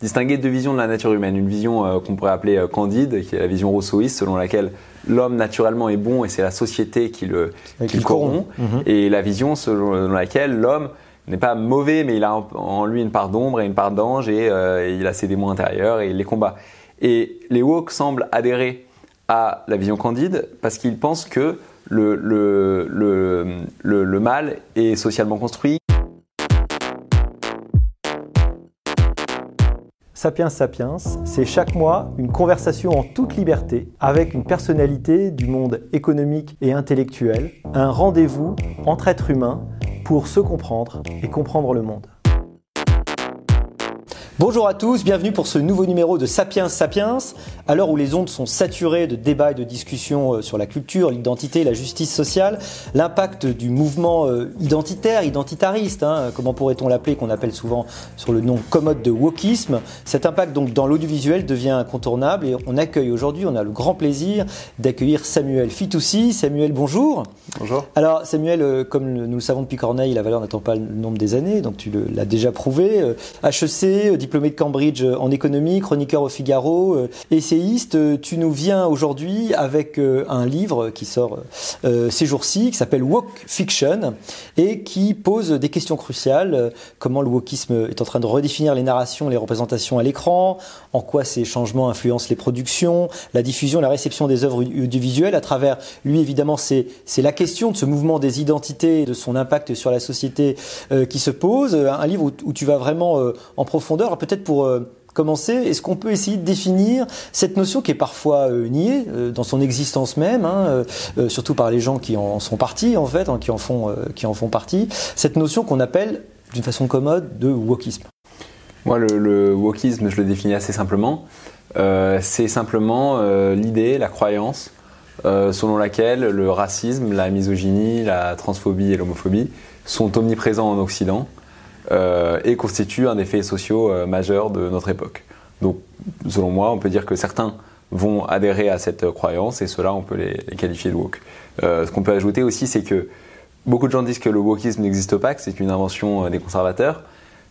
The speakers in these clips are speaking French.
distinguer deux visions de la nature humaine. Une vision qu'on pourrait appeler candide, qui est la vision rousseauiste, selon laquelle l'homme naturellement est bon et c'est la société qui le, qui corrompt. Mhm. Et la vision selon laquelle l'homme n'est pas mauvais, mais il a en lui une part d'ombre et une part d'ange et, il a ses démons intérieurs et il les combat. Et les woke semblent adhérer à la vision candide parce qu'ils pensent que le, le, le, le, mal est socialement construit. Sapiens Sapiens, c'est chaque mois une conversation en toute liberté avec une personnalité du monde économique et intellectuel, un rendez-vous entre êtres humains pour se comprendre et comprendre le monde. Bonjour à tous, bienvenue pour ce nouveau numéro de Sapiens Sapiens. À l'heure où les ondes sont saturées de débats et de discussions euh, sur la culture, l'identité, la justice sociale, l'impact du mouvement euh, identitaire, identitariste, hein, comment pourrait-on l'appeler, qu'on appelle souvent sur le nom commode de wokisme, cet impact donc dans l'audiovisuel devient incontournable et on accueille aujourd'hui, on a le grand plaisir d'accueillir Samuel Fitoussi. Samuel, bonjour. Bonjour. Alors Samuel, euh, comme nous le savons depuis Corneille, la valeur n'attend pas le nombre des années, donc tu l'as déjà prouvé. HEC, diplômé de Cambridge euh, en économie, chroniqueur au Figaro, euh, essayiste. Euh, tu nous viens aujourd'hui avec un livre qui sort ces jours-ci, qui s'appelle Woke Fiction, et qui pose des questions cruciales. Comment le wokisme est en train de redéfinir les narrations, les représentations à l'écran, en quoi ces changements influencent les productions, la diffusion, la réception des œuvres audiovisuelles. À travers lui, évidemment, c'est la question de ce mouvement des identités, de son impact sur la société qui se pose. Un livre où tu vas vraiment en profondeur peut-être pour euh, commencer, est-ce qu'on peut essayer de définir cette notion qui est parfois euh, niée euh, dans son existence même, hein, surtout par les gens qui en sont partis en fait, hein, qui en font qui en font partie, cette notion qu'on appelle d'une façon commode de wokisme? Moi, le, wokisme, je le définis assez simplement. c'est simplement l'idée, la croyance selon laquelle le racisme, la misogynie, la transphobie et l'homophobie sont omniprésents en Occident et constitue un effet social euh, majeur de notre époque. Donc, selon moi, on peut dire que certains vont adhérer à cette croyance et cela, on peut les, qualifier de woke. Euh, ce qu'on peut ajouter aussi, c'est que beaucoup de gens disent que le wokisme n'existe pas, que c'est une invention des conservateurs,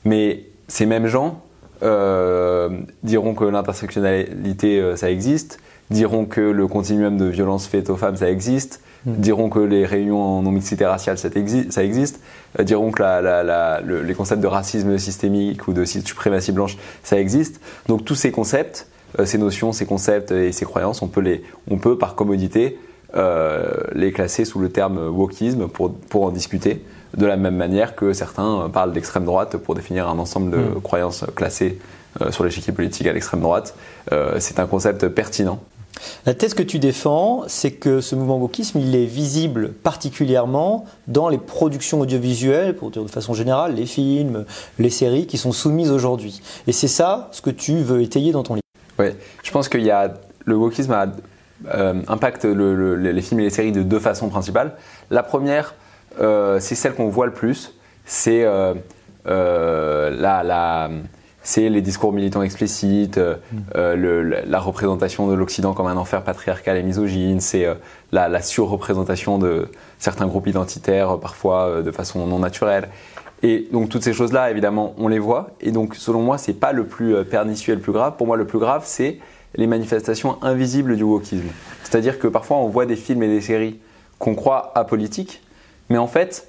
mais ces mêmes gens diront que l'intersectionnalité, ça existe, diront que le continuum de violence faite aux femmes, ça existe, Hmm. diront que les réunions en non-mixité raciale, ça existe, euh, diront que les concepts de racisme systémique ou de suprématie blanche, ça existe. Donc tous ces concepts, euh, ces notions, ces concepts et ces croyances, on peut, les, on peut par commodité euh, les classer sous le terme wokisme pour, pour en discuter, de la même manière que certains parlent d'extrême droite pour définir un ensemble de hmm. croyances classées sur l'échiquier politique à l'extrême droite. c'est un concept pertinent la thèse que tu défends, c'est que ce mouvement wokisme, il est visible particulièrement dans les productions audiovisuelles, pour dire de façon générale, les films, les séries qui sont soumises aujourd'hui. Et c'est ça ce que tu veux étayer dans ton livre. Oui, je pense qu'il y a le wokisme a, euh, impacte les films et les séries de deux façons principales. La première, euh, c'est celle qu'on voit le plus, c'est euh, la, la c'est les discours militants explicites, euh, euh, la représentation de l'Occident comme un enfer patriarcal et misogyne, c'est euh, la, surreprésentation de certains groupes identitaires, parfois de façon non naturelle. Et donc toutes ces choses-là, évidemment, on les voit. Et donc, selon moi, c'est pas le plus pernicieux et le plus grave. Pour moi, le plus grave, c'est les manifestations invisibles du wokisme. C'est-à-dire que parfois, on voit des films et des séries qu'on croit apolitiques, mais en fait,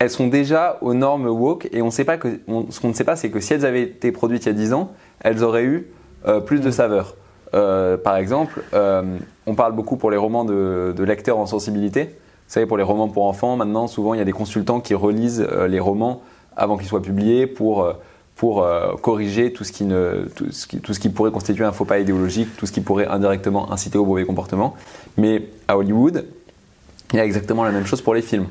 elles sont déjà aux normes woke et on sait pas que, ce qu'on ne sait pas, c'est que si elles avaient été produites il y a 10 ans, elles auraient eu euh, plus de mm. saveur. Euh, par exemple, euh, on parle beaucoup pour les romans de, lecteurs en sensibilité. Vous savez, pour les romans pour enfants, maintenant, souvent, il y a des consultants qui relisent les romans avant qu'ils soient publiés pour, pour corriger tout ce, qui ne, tout ce, qui, tout, ce qui, pourrait constituer un faux pas idéologique, tout ce qui pourrait indirectement inciter au mauvais comportement. Mais à Hollywood, il y a exactement la même chose pour les films.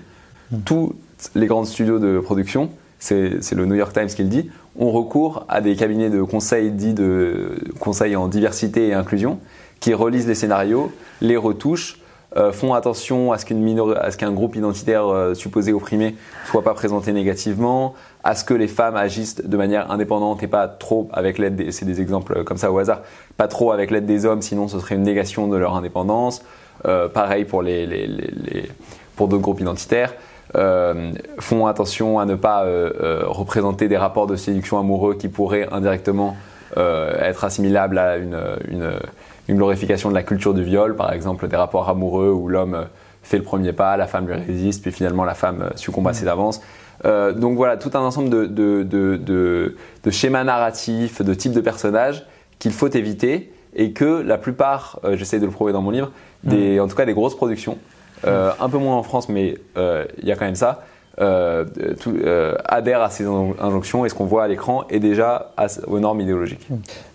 Mm. Tout, les grands studios de production, c'est le New York Times qui le dit, ont recours à des cabinets de conseil dits de conseil en diversité et inclusion, qui relisent les scénarios, les retouchent, euh, font attention à ce qu'un groupe identitaire euh, supposé opprimé soit pas présenté négativement, à ce que les femmes agissent de manière indépendante et pas trop avec l'aide, c'est des exemples comme ça au hasard, pas trop avec l'aide des hommes, sinon ce serait une négation de leur indépendance. Euh, pareil pour les pour d'autres groupes identitaires. Euh, font attention à ne pas euh, euh, représenter des rapports de séduction amoureux qui pourraient indirectement être assimilable à une, une, une, glorification de la culture du viol, par exemple des rapports amoureux où l'homme fait le premier pas, la femme lui résiste, puis finalement la femme succombe à ses avances. donc voilà, tout un ensemble de, de, de, de schémas narratifs, de types de personnages qu'il faut éviter et que la plupart, j'essaie de le prouver dans mon livre, des, en tout cas des grosses productions, euh, un peu moins en France, mais euh, il y a quand même ça. Euh, tout, adhère à ces injonctions et ce qu'on voit à l'écran est déjà aux normes idéologiques.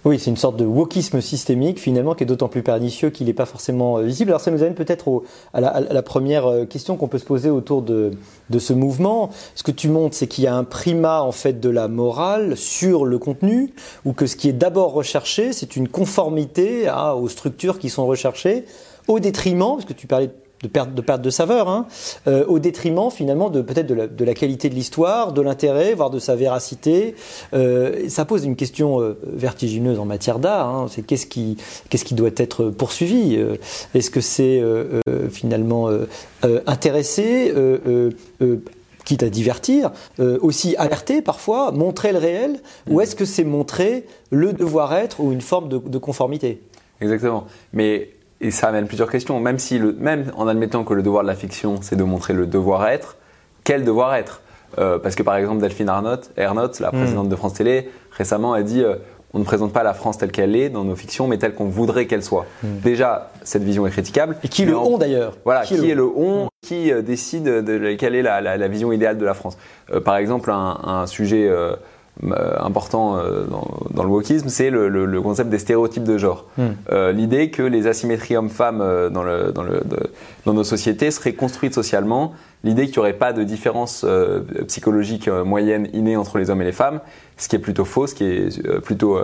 Oui, c'est une sorte de wokisme systémique finalement qui est d'autant plus pernicieux qu'il n'est pas forcément visible. Alors ça nous amène peut-être à, la première question qu'on peut se poser autour de, ce mouvement. Ce que tu montres, c'est qu'il y a un primat en fait de la morale sur le contenu, ou que ce qui est d'abord recherché, c'est une conformité à, aux structures qui sont recherchées, au détriment, parce que tu parlais de de perte de, perte de saveur, hein, euh, au détriment finalement de peut-être de la, de la, qualité de l'histoire, de l'intérêt, voire de sa véracité. Euh, ça pose une question euh, vertigineuse en matière d'art. Hein, c'est qu'est-ce qui, qu'est-ce qui doit être poursuivi Est-ce que c'est finalement intéressé quitte à divertir, aussi alerter parfois, montrer le réel, ou est-ce que c'est montrer le devoir-être ou une forme de, de conformité? Exactement. Mais et ça amène plusieurs questions. Même, si le, même en admettant que le devoir de la fiction, c'est de montrer le devoir-être, quel devoir-être? Euh, Parce que par exemple, Delphine Arnott, Ernotte, la hmm. présidente de France Télé, récemment a dit euh, on ne présente pas la France telle qu'elle est dans nos fictions, mais telle qu'on voudrait qu'elle soit. Hmm. Déjà, cette vision est critiquable. Et qui le ont d'ailleurs? Voilà, qui, est le on Qui euh, décide de, quelle est la, la, la, vision idéale de la France euh, Par exemple, un, un sujet important euh, dans, dans, le wokisme, c'est le, le, le, concept des stéréotypes de genre. Hmm. Euh, L'idée que les asymétries hommes-femmes euh, dans, le, dans, le, dans nos sociétés seraient construites socialement, l'idée qu'il n'y aurait pas de différence psychologique moyenne innée entre les hommes et les femmes, ce qui est plutôt faux, ce qui est plutôt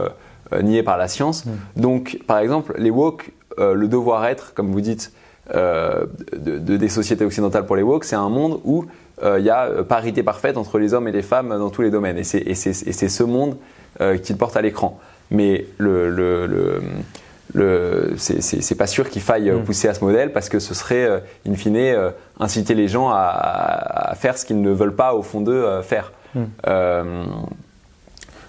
nié par la science. Hmm. Donc, par exemple, les woke, le devoir-être, comme vous dites, de, de, des sociétés occidentales pour les woke, c'est un monde où euh, il y a euh, parité parfaite entre les hommes et les femmes dans tous les domaines. Et c'est ce monde euh, qu'il porte à l'écran. Mais le, le, c'est pas sûr qu'il faille mm. pousser à ce modèle parce que ce serait, in fine, inciter les gens à, à faire ce qu'ils ne veulent pas au fond d'eux faire. Mm. Euh,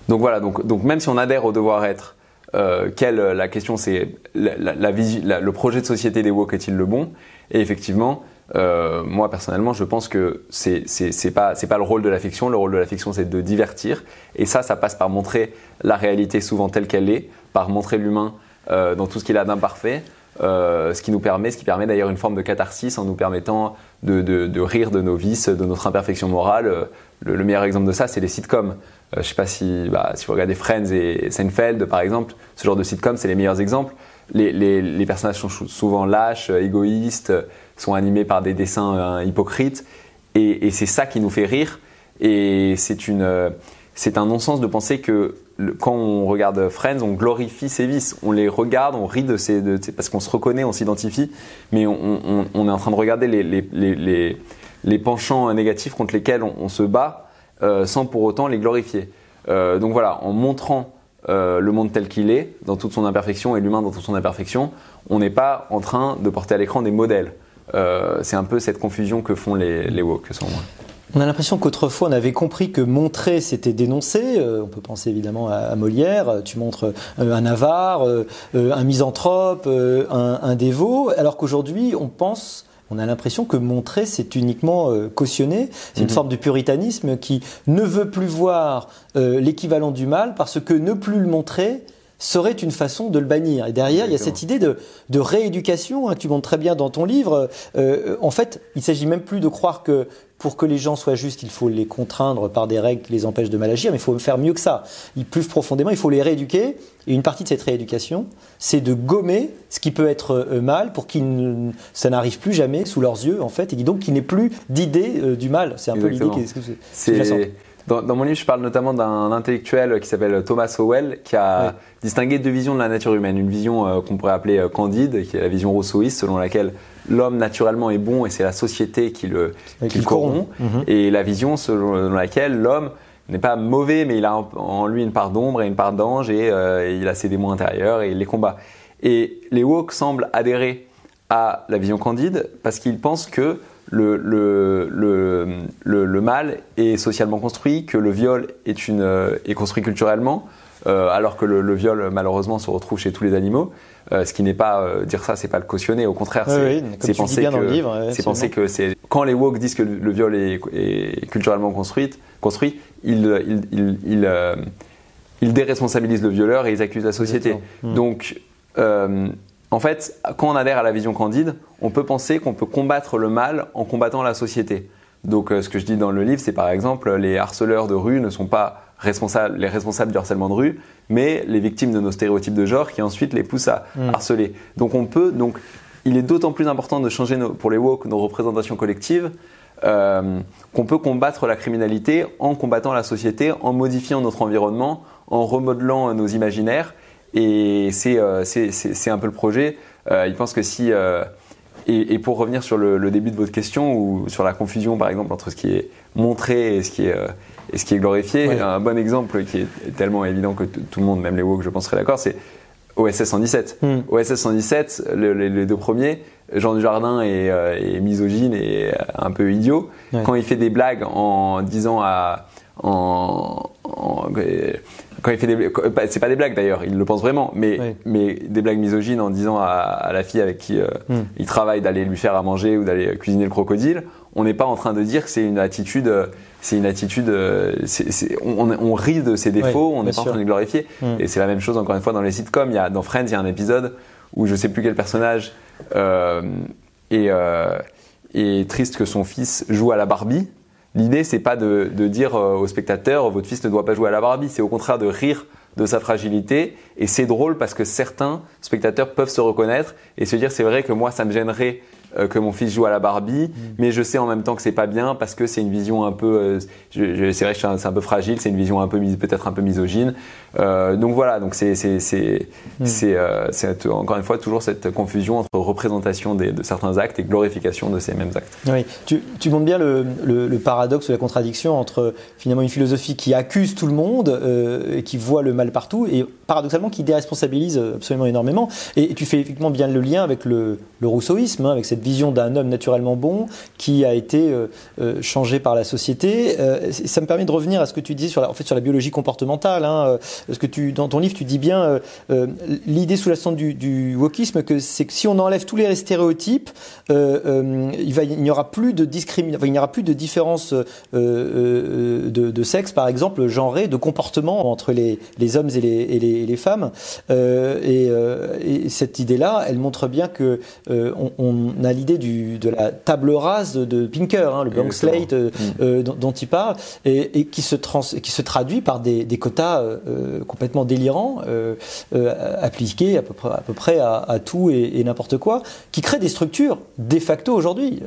donc voilà, donc, donc même si on adhère au devoir-être, euh, quelle, la question c'est la, la, la, le projet de société des woke est-il le bon? Et effectivement, euh, moi personnellement, je pense que c'est c'est pas c'est pas le rôle de la fiction. Le rôle de la fiction, c'est de divertir, et ça, ça passe par montrer la réalité souvent telle qu'elle est, par montrer l'humain euh, dans tout ce qu'il a d'imparfait. Euh, ce qui nous permet, ce qui permet d'ailleurs une forme de catharsis en nous permettant de, rire de nos vices, de notre imperfection morale. Euh, le, le meilleur exemple de ça, c'est les sitcoms. Euh, je sais pas si, bah, si vous regardez Friends et Seinfeld, par exemple, ce genre de sitcoms, c'est les meilleurs exemples. Les, les, les, personnages sont souvent lâches, égoïstes, sont animés par des dessins euh, hypocrites. Et, c'est ça qui nous fait rire. Et c'est une, euh, c'est un non-sens de penser que quand on regarde Friends, on glorifie ses vices. On les regarde, on rit de ces, de, parce qu'on se reconnaît, on s'identifie, mais on, est en train de regarder les, les, les, les penchants négatifs contre lesquels on, se bat, euh, sans pour autant les glorifier. Donc voilà, en montrant le monde tel qu'il est, dans toute son imperfection, et l'humain dans toute son imperfection, on n'est pas en train de porter à l'écran des modèles. Euh, c'est un peu cette confusion que font les, les woke, selon moi. On a l'impression qu'autrefois on avait compris que montrer c'était dénoncer. Euh, on peut penser évidemment à, Molière. Tu montres euh, un avare, euh, un misanthrope, un, un, dévot, alors qu'aujourd'hui on pense. On a l'impression que montrer, c'est uniquement cautionner. C'est une mhm. forme de puritanisme qui ne veut plus voir l'équivalent du mal parce que ne plus le montrer, serait une façon de le bannir. Et derrière, il y a cette idée de, de rééducation hein, tu montres très bien dans ton livre. Euh, en fait, il s'agit même plus de croire que pour que les gens soient justes, il faut les contraindre par des règles qui les empêchent de mal agir, mais il faut faire mieux que ça. Plus profondément, il faut les rééduquer. Et une partie de cette rééducation, c'est de gommer ce qui peut être euh, mal pour que ça n'arrive plus jamais sous leurs yeux, en fait, et donc qu'il n'ait plus d'idée euh, du mal. C'est un peu l'idée qui est, dans, dans, mon livre, je parle notamment d'un intellectuel qui s'appelle Thomas Howell, qui a distingué deux visions de la nature humaine. Une vision euh, qu'on pourrait appeler euh, candide, qui est la vision rousseauiste, selon laquelle l'homme naturellement est bon et c'est la société qui le, qui le corrompt. Mhm. Et la vision selon laquelle l'homme n'est pas mauvais, mais il a en lui une part d'ombre et une part d'ange et, euh, il a ses démons intérieurs et il les combat. Et les woke semblent adhérer à la vision candide parce qu'ils pensent que le, le, le, le, mal est socialement construit, que le viol est, une, est construit culturellement, alors que le, viol malheureusement se retrouve chez tous les animaux. ce qui n'est pas dire ça, c'est pas le cautionner. Au contraire, c'est penser que c'est penser que c'est quand les woke disent que le, viol est, culturellement construit, construit, ils, ils, ils, ils, déresponsabilisent le violeur et ils accusent la société. Hmm. Donc en fait, quand on adhère à la vision candide, on peut penser qu'on peut combattre le mal en combattant la société. Donc, euh, ce que je dis dans le livre, c'est par exemple, les harceleurs de rue ne sont pas responsables, les responsables du harcèlement de rue, mais les victimes de nos stéréotypes de genre qui ensuite les poussent à mm. harceler. Donc, on peut, donc, il est d'autant plus important de changer pour les woke nos représentations collectives euh, qu'on peut combattre la criminalité en combattant la société, en modifiant notre environnement, en remodelant nos imaginaires et euh, c'est un peu le projet. Euh, il pense que si. Euh, et, et, pour revenir sur le, le, début de votre question, ou sur la confusion par exemple entre ce qui est montré et ce qui est, et ce qui est glorifié, un bon exemple qui est tellement évident que tout le monde, même les woke, je pense, serait d'accord, c'est OSS 117. Hmm. OSS 117, les deux premiers, Jean Dujardin est, est misogyne et un peu idiot. Quand il fait des blagues en disant à. En, en, quand il fait des c'est pas des blagues d'ailleurs, il le pense vraiment, mais mais des blagues misogynes en disant à, la fille avec qui euh, hmm. il travaille d'aller lui faire à manger ou d'aller cuisiner le crocodile, on n'est pas en train de dire que c'est une attitude c'est une attitude euh, on, rit de ses défauts, on n'est pas en train de les glorifier. Hmm. et c'est la même chose encore une fois dans les sitcoms, il y a dans Friends, il y a un épisode où je sais plus quel personnage euh, est, est triste que son fils joue à la Barbie L'idée, c'est pas de, dire euh, au spectateur votre fils ne doit pas jouer à la Barbie, c'est au contraire de rire de sa fragilité. Et c'est drôle parce que certains spectateurs peuvent se reconnaître et se dire c'est vrai que moi ça me gênerait que mon fils joue à la Barbie, mm. mais je sais en même temps que c'est pas bien parce que c'est une vision un peu, euh, c'est vrai que c'est un, peu fragile, c'est une vision un peu peut-être un peu misogyne. Euh, donc voilà, donc c'est c'est c'est mm. encore une fois toujours cette confusion entre représentation de certains actes et glorification de ces mêmes actes. Oui, tu, tu montres bien le, le, paradoxe ou la contradiction entre finalement une philosophie qui accuse tout le monde et qui voit le mal partout et paradoxalement qui déresponsabilise absolument énormément. Et, tu fais effectivement bien le lien avec le, le rousseauisme, hein, avec cette vision d'un homme naturellement bon qui a été euh, euh, changé par la société. Euh, ça me permet de revenir à ce que tu disais sur la, en fait, sur la biologie comportementale. Hein, parce que tu, dans ton livre, tu dis bien l'idée sous-jacente du, du wokisme, que c'est que si on enlève tous les stéréotypes, il, n'y aura plus de discrimination, il n'y aura plus de différence de, sexe, par exemple, genré, de comportement entre les, les hommes et les, les, les femmes. Et, et, cette idée-là, elle montre bien que on, on a l'idée de la table rase de Pinker, hein, le blank slate euh, mm. euh, dont, il parle, et, qui, se trans, qui se traduit par des, quotas euh, complètement délirants, appliqués à peu près à, peu près à, tout et, n'importe quoi, qui créent des structures de facto aujourd'hui.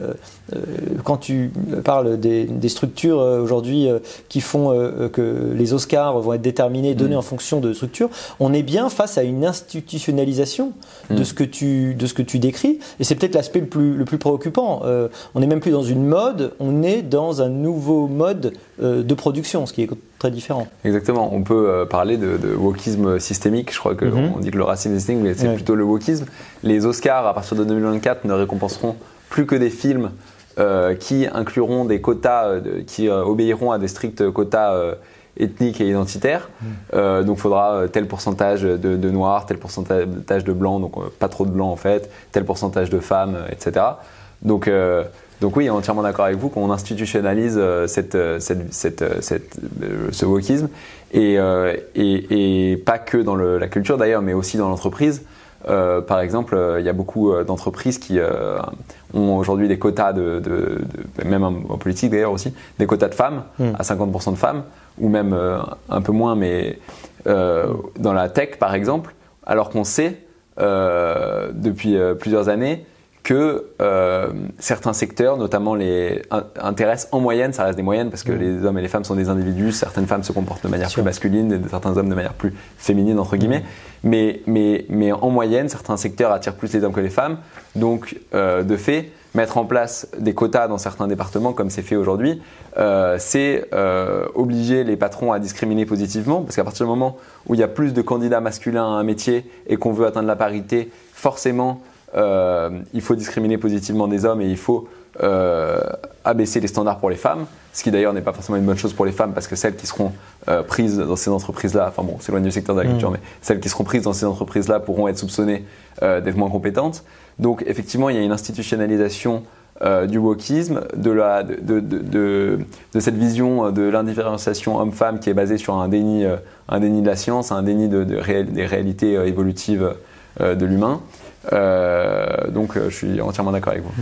quand tu parles des, structures aujourd'hui qui font que les Oscars vont être déterminés, donnés mm. en fonction de structures, on est bien face à une institutionnalisation de mm. ce que tu de ce que tu décris, et c'est peut-être l'aspect le plus, le plus préoccupant. Euh, on n'est même plus dans une mode, on est dans un nouveau mode euh, de production, ce qui est très différent. Exactement. On peut euh, parler de, wokisme systémique. Je crois qu'on mhm. dit que le racisme systémique, mais c'est plutôt le wokisme. Les Oscars, à partir de 2024, ne récompenseront plus que des films qui incluront des quotas, qui obéiront à des stricts quotas ethniques et identitaires. Mhm. donc il faudra tel pourcentage de, de, noirs, tel pourcentage de blancs, donc pas trop de blancs en fait, tel pourcentage de femmes, etc. Donc, euh, donc oui, entièrement d'accord avec vous qu'on institutionnalise euh, cette, euh, cette, cette, ce wokisme et, et, et, pas que dans le, la culture d'ailleurs, mais aussi dans l'entreprise. par exemple, il y a beaucoup d'entreprises qui ont aujourd'hui des quotas de, de, même en politique d'ailleurs aussi, des quotas de femmes hmm. à 50% de femmes, ou même un peu moins, mais dans la tech par exemple, alors qu'on sait depuis plusieurs années que euh, certains secteurs, notamment les intéressent en moyenne, ça reste des moyennes parce que mm. les hommes et les femmes sont des individus, certaines femmes se comportent de manière plus masculine et certains hommes de manière plus féminine entre guillemets, mm. mais, mais, mais en moyenne, certains secteurs attirent plus les hommes que les femmes, donc euh, de fait, mettre en place des quotas dans certains départements comme c'est fait aujourd'hui, euh, c'est euh, obliger les patrons à discriminer positivement parce qu'à partir du moment où il y a plus de candidats masculins à un métier et qu'on veut atteindre la parité, forcément euh, il faut discriminer positivement des hommes et il faut abaisser les standards pour les femmes, ce qui d'ailleurs n'est pas forcément une bonne chose pour les femmes parce que celles qui seront prises dans ces entreprises-là, enfin bon, c'est loin du secteur de l'agriculture, mm. mais celles qui seront prises dans ces entreprises-là pourront être soupçonnées d'être moins compétentes. Donc effectivement, il y a une institutionnalisation euh, du wokisme, de, la, de, de, de, cette vision de l'indifférenciation homme-femme qui est basée sur un déni, euh, un déni de la science, un déni de, des réalités euh, évolutives de l'humain. Euh, donc je suis entièrement d'accord avec vous.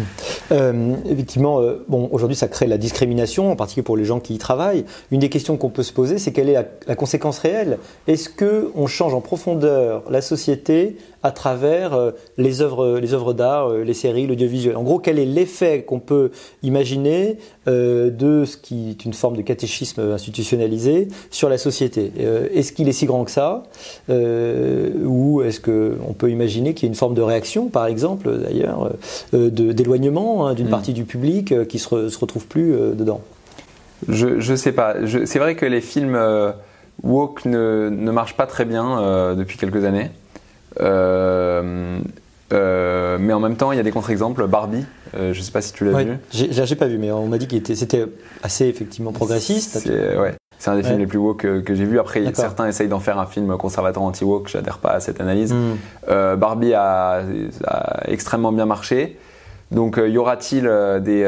Euh, effectivement, bon, aujourd'hui ça crée la discrimination, en particulier pour les gens qui y travaillent. Une des questions qu'on peut se poser, c'est quelle est la, la conséquence réelle? Est-ce que on change en profondeur la société à travers euh, les œuvres, les œuvres d'art, euh, les séries, l'audiovisuel. En gros, quel est l'effet qu'on peut imaginer euh, de ce qui est une forme de catéchisme institutionnalisé sur la société? Est-ce qu'il est si grand que ça? Ou est-ce qu'on peut imaginer qu'il y a une forme de réaction, par exemple, d'ailleurs, d'éloignement hein, d'une mm. partie du public qui se, se retrouve plus dedans? Je, ne sais pas. C'est vrai que les films woke ne, ne marchent pas très bien depuis quelques années. Euh, euh, mais en même temps, il y a des contre-exemples. Barbie, euh, je ne sais pas si tu l'as vu. J'ai pas vu, mais on m'a dit que c'était assez effectivement progressiste. C'est ouais, un des films les plus woke que, j'ai vu. Après, certains essayent d'en faire un film conservateur anti-woke. J'adhère pas à cette analyse. Hmm. Barbie a, extrêmement bien marché. Donc, y aura-t-il des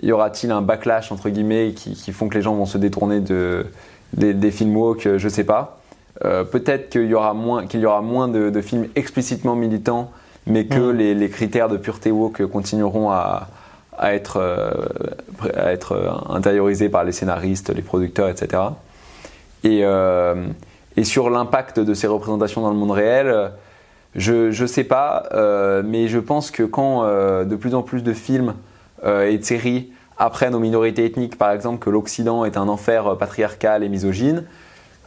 y aura-t-il un backlash entre guillemets qui, font que les gens vont se détourner de, des, des films woke? Je sais pas. Euh, peut-être qu'il y aura moins, qu'il y aura moins de, films explicitement militants, mais que mm. les, critères de pureté woke continueront à, être, euh, à être intériorisés par les scénaristes, les producteurs, etc. Et, euh, et sur l'impact de ces représentations dans le monde réel, je ne sais pas, mais je pense que quand de plus en plus de films et de séries apprennent aux minorités ethniques, par exemple, que l'Occident est un enfer patriarcal et misogyne,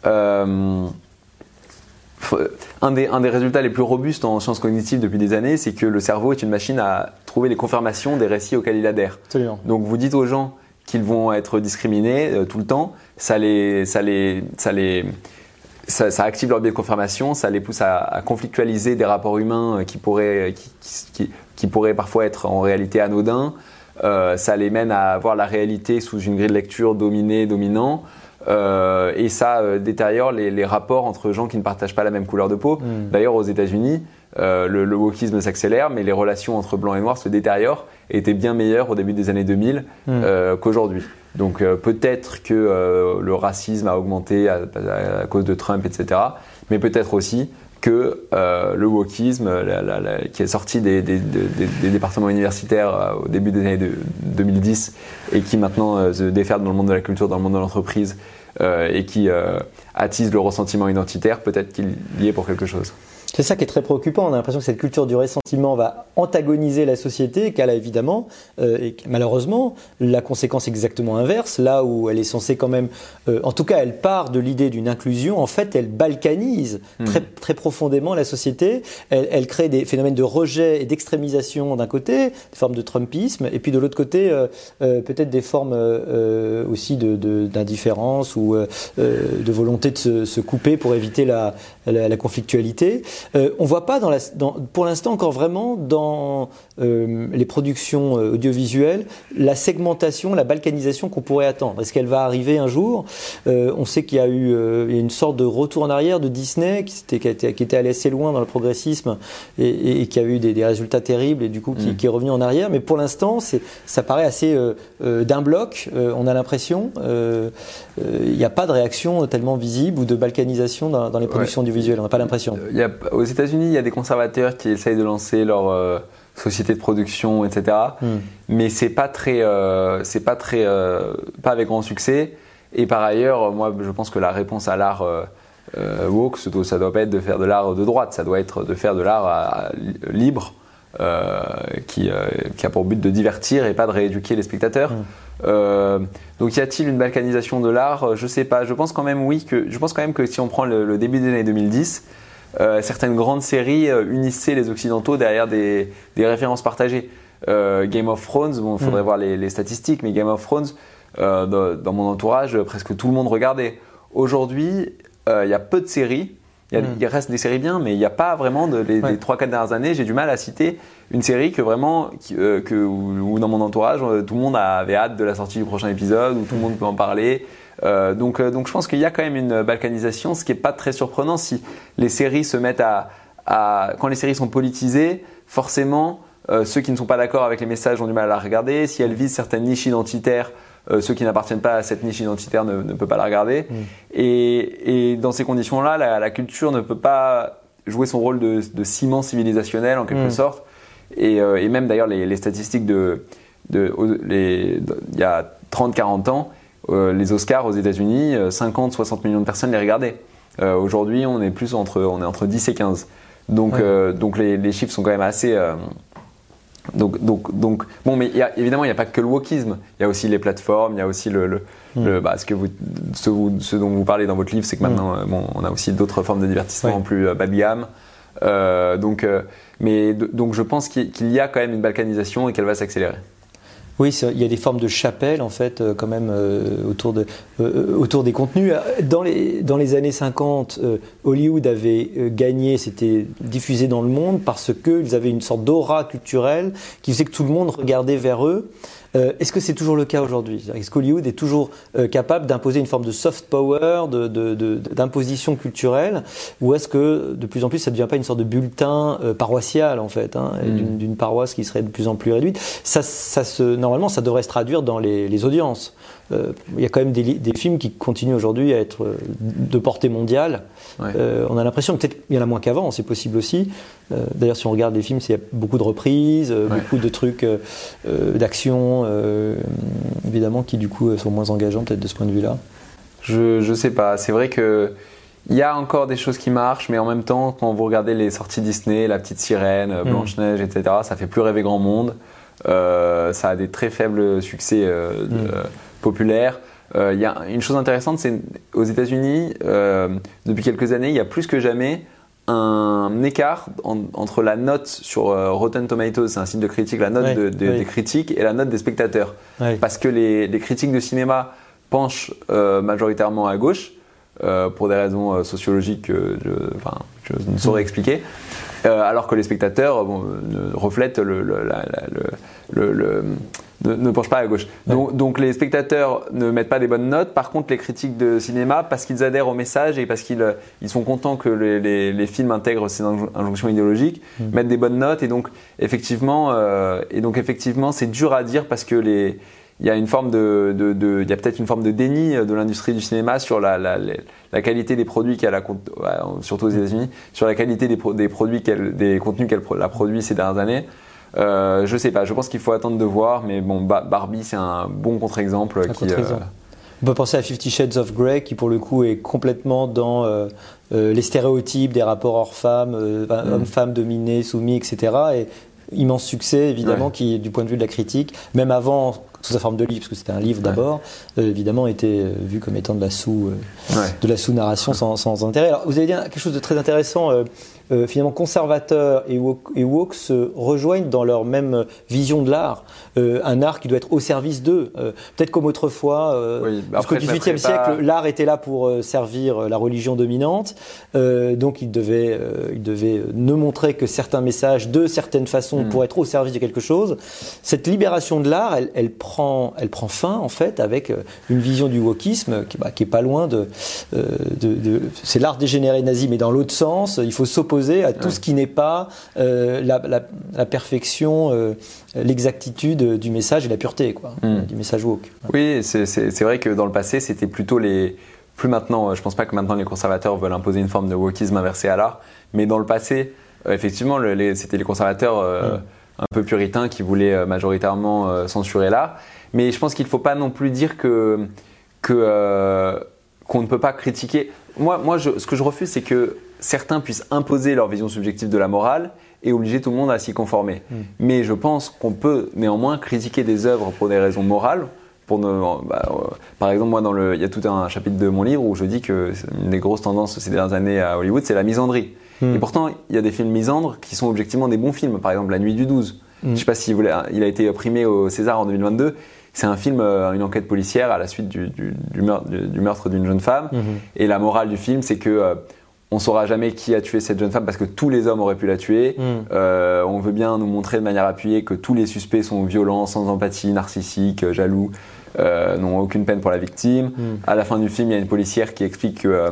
euh, un, des, un des résultats les plus robustes en sciences cognitives depuis des années, c'est que le cerveau est une machine à trouver les confirmations des récits auxquels il adhère. Donc vous dites aux gens qu'ils vont être discriminés euh, tout le temps, ça les, ça les, ça les, ça, active leur biais de confirmation, ça les pousse à, conflictualiser des rapports humains euh, qui pourraient, qui, qui, pourraient parfois être en réalité anodins. ça les mène à voir la réalité sous une grille de lecture dominée, dominant. Euh, et ça euh, détériore les, rapports entre gens qui ne partagent pas la même couleur de peau. Hmm. D'ailleurs, aux États-Unis, euh, le, wokisme s'accélère, mais les relations entre blancs et noirs se détériorent et étaient bien meilleures au début des années 2000 hmm. qu'aujourd'hui. Donc peut-être que le racisme a augmenté à, cause de Trump, etc. Mais peut-être aussi que le wokisme, qui est sorti des, départements universitaires au début des années 2010 et qui maintenant se déferle dans le monde de la culture, dans le monde de l'entreprise, euh, et qui euh, attise le ressentiment identitaire, peut-être qu'il y est pour quelque chose. C'est ça qui est très préoccupant. On a l'impression que cette culture du ressentiment va antagoniser la société, qu'elle a évidemment, euh, et malheureusement, la conséquence exactement inverse, là où elle est censée quand même, euh, en tout cas, elle part de l'idée d'une inclusion, en fait, elle balkanise hmm. très, très profondément la société, elle, elle, crée des phénomènes de rejet et d'extrémisation d'un côté, des formes de trumpisme, et puis de l'autre côté, euh, euh peut-être des formes euh, aussi d'indifférence de, ou de volonté de se, se, couper pour éviter la, la, la conflictualité. Euh, on voit pas dans la, dans, pour l'instant encore vraiment dans euh, les productions euh, audiovisuelles la segmentation, la balkanisation qu'on pourrait attendre. Est-ce qu'elle va arriver un jour? Euh, On sait qu'il y a eu il y a une sorte de retour en arrière de Disney qui, était, qui, était, qui était allé assez loin dans le progressisme et, et, qui a eu des, des, résultats terribles et du coup qui, mm. qui est revenu en arrière. Mais pour l'instant, ça paraît assez d'un bloc. on a l'impression il n'y a pas de réaction tellement visible ou de balkanisation dans, dans les productions audiovisuelles. On n'a pas l'impression aux États-Unis, il y a des conservateurs qui essayent de lancer leur euh, société de production, etc. Hmm. Mais c'est pas très, euh, c'est pas très, euh, pas avec grand succès. Et par ailleurs, moi, je pense que la réponse à l'art woke, ça doit pas être de faire de l'art de droite, ça doit être de faire de l'art libre. qui, qui, a pour but de divertir et pas de rééduquer les spectateurs. Hmm. donc y a-t-il une balkanisation de l'art? Je sais pas. Je pense quand même oui que je pense quand même que si on prend le, le début des années 2010, euh, certaines grandes séries euh, unissaient les Occidentaux derrière des, références partagées. Euh, Game of Thrones, bon, il faudrait mm. voir les, statistiques, mais Game of Thrones, dans, mon entourage, presque tout le monde regardait. Aujourd'hui, il y a peu de séries Il, y a- Mm. il reste des séries bien, mais il n'y a pas vraiment de les, Ouais. les 3-4 dernières années. J'ai du mal à citer une série que vraiment, qui- que, où, où dans mon entourage, tout le monde avait hâte de la sortie du prochain épisode, où tout le monde peut en parler. Euh, donc, euh, donc je pense qu'il y a quand même une balkanisation, ce qui n'est pas très surprenant si les séries se mettent à, à- quand les séries sont politisées, forcément, euh, ceux qui ne sont pas d'accord avec les messages ont du mal à la regarder. Si elles visent certaines niches identitaires, euh, ceux qui n'appartiennent pas à cette niche identitaire ne, ne peuvent pas la regarder. Mm. Et, et dans ces conditions-là, la, la culture ne peut pas jouer son rôle de, de ciment civilisationnel en quelque Mm. sorte. Et, euh, et même d'ailleurs, les, les statistiques de, de, au- les- de- il y a 30-40 ans, les Oscars aux États-Unis, 50-60 millions de personnes les regardaient. Euh, Aujourd'hui, on est plus entre, on est entre 10 et 15. Donc, Ouais. euh, donc les, les chiffres sont quand même assez. euh, donc, donc, donc, bon, mais il y a- évidemment, il n'y a pas que le wokisme. Il y a aussi les plateformes, il y a aussi le, le, Mm. le- bah, ce, que vous, ce, vous- ce dont vous parlez dans votre livre, c'est que maintenant, euh, bon, on a aussi d'autres formes de divertissement Ouais. plus euh, bas de gamme. Euh, donc, euh, mais donc, je pense qu'il qu'il y a quand même une balkanisation et qu'elle va s'accélérer. Oui, il y a des formes de chapelle en fait, euh, quand même euh, autour, de, euh, autour des contenus. Dans les, dans les années 50, euh, Hollywood avait euh, gagné, c'était diffusé dans le monde parce qu'ils avaient une sorte d'aura culturelle qui faisait que tout le monde regardait vers eux. Euh, Est-ce que c'est toujours le cas aujourd'hui? Est-ce qu'Hollywood est toujours euh, capable d'imposer une forme de soft power, de- de- de- d'imposition culturelle, ou est-ce que de plus en plus ça ne devient pas une sorte de bulletin euh, paroissial en fait, hein, Mm. d'une- d'une paroisse qui serait de plus en plus réduite? Ça, ça se, Normalement, ça devrait se traduire dans les, les audiences. Euh, Il y a quand même des, films qui continuent aujourd'hui à être euh, de portée mondiale. Ouais. Euh, on a l'impression, peut-être il y en a moins qu'avant, c'est possible aussi. D'ailleurs, si on regarde les films, il y a beaucoup de reprises, Ouais. beaucoup de trucs d'action, évidemment, qui du coup sont moins engageants peut-être de ce point de vue-là. Je, je sais pas. C'est vrai que il y a encore des choses qui marchent, mais en même temps, quand vous regardez les sorties Disney, La Petite Sirène, Mm. Blanche Neige, etc., ça fait plus rêver grand monde. Euh, ça a des très faibles succès euh, de- Mm. Populaires. Euh, Il y a une chose intéressante, c'est aux États-Unis, euh, depuis quelques années, il y a plus que jamais un écart en- entre la note sur euh, Rotten Tomatoes, c'est un site de critique, la note de- de- oui. des critiques et la note des spectateurs parce que les, les critiques de cinéma penchent euh, majoritairement à gauche, euh, pour des raisons sociologiques que je, enfin, je ne saurais expliquer, alors que les spectateurs bon, reflètent le, le- la- la- le- le- le- ne, ne penchent pas à gauche. Donc, donc les spectateurs ne mettent pas des bonnes notes, par contre les critiques de cinéma, parce qu'ils adhèrent au message et parce qu'ils euh, ils sont contents que les, les- les films intègrent ces injon- injonctions idéologiques, Mm. mettent des bonnes notes et donc effectivement, euh, et donc effectivement c'est dur à dire parce que les il y a une forme de, de- de- il y a peut-être une forme de déni de l'industrie du cinéma sur la, la, la- la qualité des produits qu'elle a, ouais, surtout aux États-Unis, sur la qualité des, pro- des produits qu'elle, des contenus qu'elle a produit ces dernières années. Euh, je sais pas, je pense qu'il faut attendre de voir, mais bon, Ba- Barbie c'est un bon contre-exemple qui. contre-exemple. On peut penser à Fifty Shades of Grey, qui pour le coup est complètement dans euh, euh, les stéréotypes des rapports hors-femmes, euh, Mm. hommes-femmes dominés, soumis, etc. Et immense succès, évidemment, Ouais. qui, du point de vue de la critique, même avant, sous sa forme de livre, parce que c'était un livre d'abord, euh, évidemment, était euh, vu comme étant de la sous, euh, Ouais. de la sous-narration sans, sans intérêt. Alors, vous avez dit quelque chose de très intéressant. Euh, finalement, conservateurs et woke, et woke se rejoignent dans leur même vision de l'art. Euh, un art qui doit être au service d'eux. Euh, Peut-être comme autrefois, euh, Oui, bah jusqu'au après, je XVIIIe pas- siècle, l'art était là pour euh, servir euh, la religion dominante. Euh, donc, il devait, euh, il devait ne montrer que certains messages de certaines façons Mm. pour être au service de quelque chose. Cette libération de l'art, elle, elle prend, elle prend fin en fait avec une vision du wokisme qui, bah, qui est pas loin de, euh, de, de- c'est l'art dégénéré nazi, mais dans l'autre sens, il faut s'opposer à tout Ouais. ce qui n'est pas euh, la, la- la perfection, euh, l'exactitude du message et la pureté, quoi, Mm. du message woke. Oui, c'est- vrai que dans le passé, c'était plutôt les. Plus maintenant, euh, je pense pas que maintenant les conservateurs veulent imposer une forme de wokisme inversé à l'art, mais dans le passé, euh, effectivement, le- c'était les conservateurs euh, Mm. un peu puritains qui voulaient euh, majoritairement euh, censurer l'art. Mais je pense qu'il faut pas non plus dire que euh, qu'on ne peut pas critiquer. Moi, moi, je- ce que je refuse, c'est que certains puissent imposer leur vision subjective de la morale et obliger tout le monde à s'y conformer. Mm. Mais je pense qu'on peut néanmoins critiquer des œuvres pour des raisons morales. Pour ne, bah, euh, par exemple, moi, dans le, il y a tout un chapitre de mon livre où je dis que une des grosses tendances ces dernières années à Hollywood, c'est la misandrie. Mm. Et pourtant, il y a des films misandres qui sont objectivement des bons films. Par exemple, La Nuit du 12. Mm. Je sais pas si vous il a été primé au César en 2022. C'est un film, euh, une enquête policière à la suite du, du- du meurtre, du- du meurtre d'une jeune femme. Mhm. Et la morale du film, c'est que euh, on saura jamais qui a tué cette jeune femme parce que tous les hommes auraient pu la tuer. Mm. Euh, on veut bien nous montrer de manière appuyée que tous les suspects sont violents, sans empathie, narcissiques, euh, jaloux, euh, n'ont aucune peine pour la victime. Mm. À la fin du film, il y a une policière qui explique que,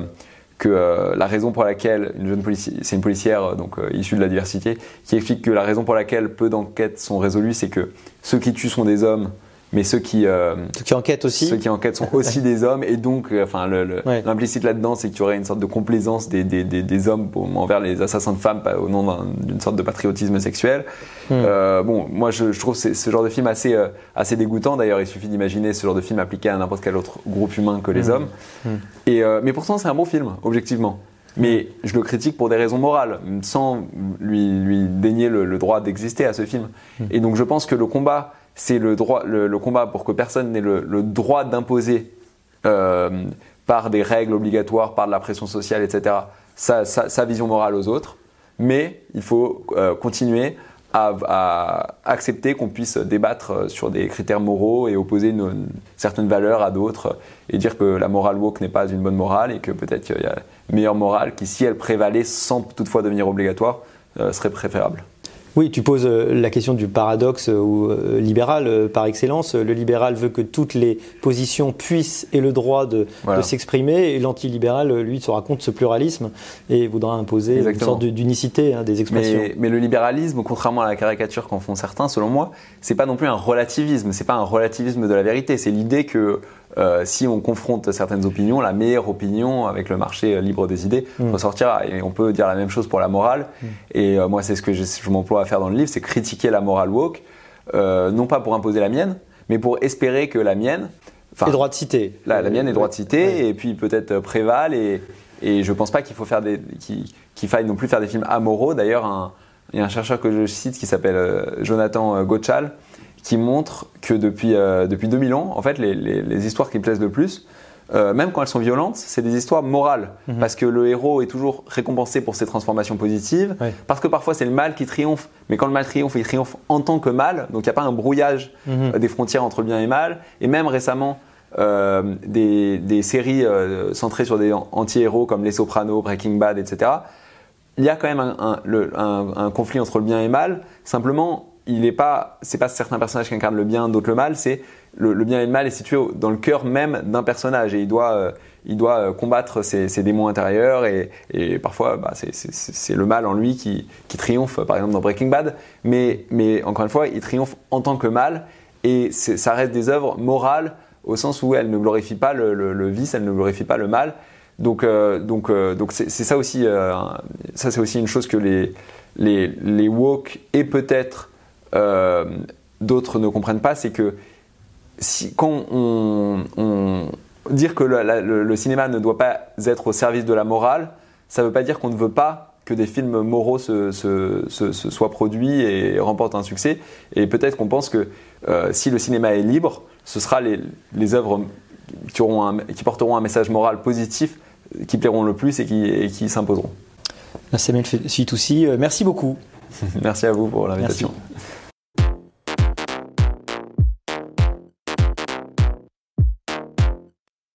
que la raison pour laquelle une jeune policière, c'est une policière donc issue de la diversité, qui explique que la raison pour laquelle peu d'enquêtes sont résolues, c'est que ceux qui tuent sont des hommes, mais ceux qui euh, Ceux qui enquêtent aussi. ceux qui enquêtent sont aussi des hommes et donc euh, enfin Ouais. l'implicite là-dedans c'est qu'il y aurait une sorte de complaisance des, des, des, des hommes pour- envers les assassins de femmes au nom d'un- d'une sorte de patriotisme sexuel Hmm. Euh, bon moi je, je trouve ce genre de film assez euh, assez dégoûtant d'ailleurs il suffit d'imaginer ce genre de film appliqué à n'importe quel autre groupe humain que les Hmm. hommes Hmm. et mais pourtant c'est un bon film objectivement mais je le critique pour des raisons morales, sans lui, lui dénier le, le droit d'exister à ce film. Et donc je pense que le combat, c'est le, le, combat pour que personne n'ait le, droit d'imposer euh, par des règles obligatoires, par de la pression sociale, etc., sa, vision morale aux autres. Mais il faut euh, continuer à, accepter qu'on puisse débattre euh, sur des critères moraux et opposer certaines valeurs à d'autres et dire que la morale woke n'est pas une bonne morale et que peut-être qu'il y a une meilleure morale qui, si elle prévalait sans toutefois devenir obligatoire, serait préférable. Oui, tu poses euh, la question du paradoxe euh, ou euh, libéral par excellence. Le libéral veut que toutes les positions puissent et le droit de, Voilà. de s'exprimer, et l'antilibéral, lui, se raconte ce pluralisme et voudra imposer Exactement. une sorte d'unicité hein, des expressions. Mais, mais le libéralisme, contrairement à la caricature qu'en font certains, selon moi, c'est pas non plus un relativisme. C'est pas un relativisme de la vérité. C'est l'idée que euh, si on confronte certaines opinions, la meilleure opinion avec le marché libre des idées Mm. ressortira. Et on peut dire la même chose pour la morale. Et euh, moi, c'est ce que je, je m'emploie à faire dans le livre, c'est critiquer la morale woke, euh, non pas pour imposer la mienne, mais pour espérer que la mienne, et droit de citer. la, la mienne est droit de citer Ouais. et puis peut-être prévale et, et je pense pas qu'il faut faire des qu'il faille non plus faire des films amoraux d'ailleurs un- il y a un chercheur que je cite qui s'appelle Jonathan Gottschall qui montre que depuis euh, depuis 2000 ans en fait les, les- les histoires qui plaisent le plus euh, même quand elles sont violentes, c'est des histoires morales. Mhm. Parce que le héros est toujours récompensé pour ses transformations positives. Parce que parfois c'est le mal qui triomphe. Mais quand le mal triomphe, il triomphe en tant que mal. Donc il n'y a pas un brouillage Mhm. euh, des frontières entre bien et mal. Et même récemment, euh, des, des séries centrées sur des an- anti-héros comme Les Sopranos, Breaking Bad, etc. Il y a quand même un, un- le- un- un conflit entre le bien et le mal. Simplement, il n'est pas, c'est pas certains personnages qui incarnent le bien, d'autres le mal. C'est le, bien et le mal est situé dans le cœur même d'un personnage et il doit, euh, il doit euh, combattre ses, démons intérieurs et, parfois bah, c'est- le mal en lui qui, triomphe, par exemple dans Breaking Bad. Mais, mais encore une fois, il triomphe en tant que mal et ça reste des œuvres morales au sens où elles ne glorifient pas le, vice, elles ne glorifient pas le mal. Donc, euh, donc, donc c'est ça aussi, ça c'est aussi une chose que les les, les woke et peut-être euh, d'autres ne comprennent pas, c'est que si, quand on, on- dire que le, la- le- le cinéma ne doit pas être au service de la morale, ça ne veut pas dire qu'on ne veut pas que des films moraux se, se- se- se soient produits et remportent un succès. Et peut-être qu'on pense que euh, si le cinéma est libre, ce sera les, les œuvres qui, auront un- qui porteront un message moral positif qui plairont le plus et qui, qui s'imposeront. Samuel Fitoussi, euh, merci beaucoup. Merci à vous pour l'invitation.